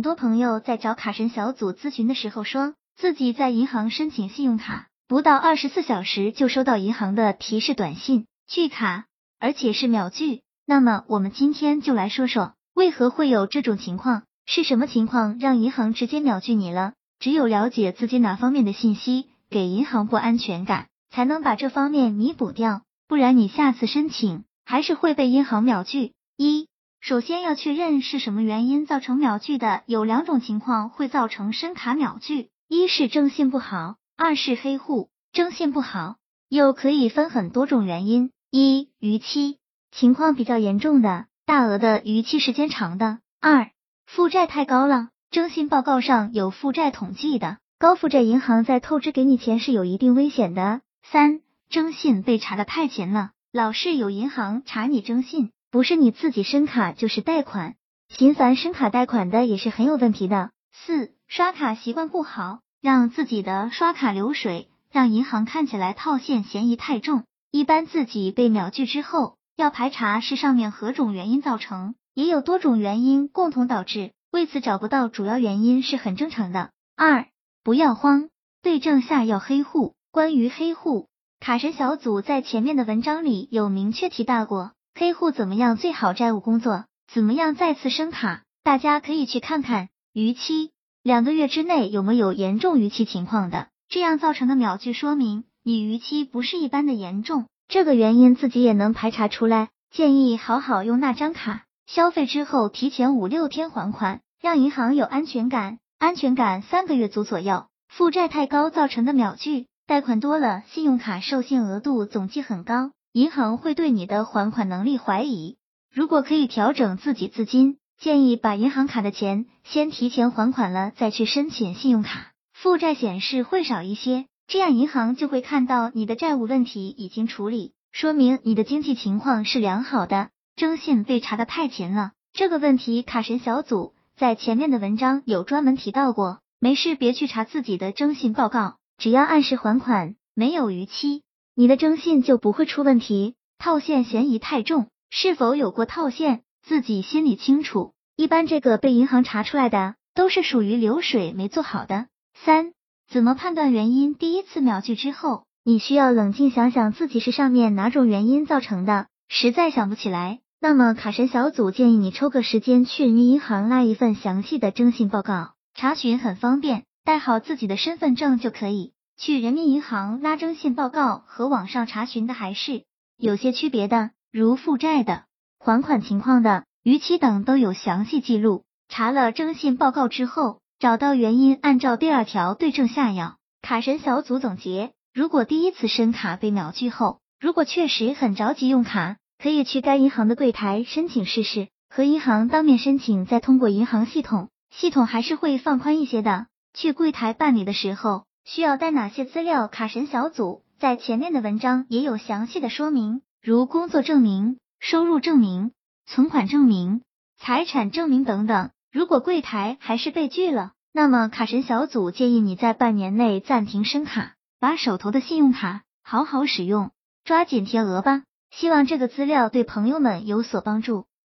很多朋友在找卡神小组咨询的时候，说自己在银行申请信用卡，不到二十四小时就收到银行的提示短信拒卡，而且是秒拒。那么我们今天就来说说，为何会有这种情况？是什么情况让银行直接秒拒你了？只有了解自己哪方面的信息给银行不安全感，才能把这方面弥补掉，不然你下次申请还是会被银行秒拒。一首先要确认是什么原因造成秒拒的，有两种情况会造成申卡秒拒，一是征信不好，二是黑户。征信不好又可以分很多种原因，一逾期，情况比较严重的，大额的逾期时间长的；二负债太高了，征信报告上有负债统计的，高负债银行在透支给你钱是有一定危险的；三征信被查的太勤了，老是有银行查你征信。不是你自己申卡就是贷款，频繁申卡贷款的也是很有问题的。四刷卡习惯不好，让自己的刷卡流水让银行看起来套现嫌疑太重。一般自己被秒拒之后，要排查是上面何种原因造成，也有多种原因共同导致，为此找不到主要原因是很正常的。二不要慌，对症下药黑户。关于黑户，卡神小组在前面的文章里有明确提到过。黑户怎么样最好债务工作？怎么样再次升卡？大家可以去看看逾期两个月之内有没有严重逾期情况的，这样造成的秒拒说明你逾期不是一般的严重。这个原因自己也能排查出来。建议好好用那张卡，消费之后提前五六天还款，让银行有安全感。安全感三个月足左右。负债太高造成的秒拒，贷款多了，信用卡授信额度总计很高。银行会对你的还款能力怀疑，如果可以调整自己资金，建议把银行卡的钱先提前还款了，再去申请信用卡，负债显示会少一些，这样银行就会看到你的债务问题已经处理，说明你的经济情况是良好的。征信被查的太勤了，这个问题卡神小组在前面的文章有专门提到过，没事别去查自己的征信报告，只要按时还款，没有逾期。你的征信就不会出问题，套现嫌疑太重，是否有过套现，自己心里清楚。一般这个被银行查出来的，都是属于流水没做好的。三，怎么判断原因？第一次秒拒之后，你需要冷静想想自己是上面哪种原因造成的，实在想不起来，那么卡神小组建议你抽个时间去人民银行拉一份详细的征信报告，查询很方便，带好自己的身份证就可以。去人民银行拉征信报告和网上查询的还是有些区别的，如负债的、还款情况的、逾期等都有详细记录。查了征信报告之后，找到原因，按照第二条对症下药。卡神小组总结：如果第一次申卡被秒拒后，如果确实很着急用卡，可以去该银行的柜台申请试试，和银行当面申请，再通过银行系统，系统还是会放宽一些的。去柜台办理的时候。需要带哪些资料？卡神小组在前面的文章也有详细的说明，如工作证明、收入证明、存款证明、财产证明等等。如果柜台还是被拒了，那么卡神小组建议你在半年内暂停申卡，把手头的信用卡好好使用，抓紧贴额吧。希望这个资料对朋友们有所帮助。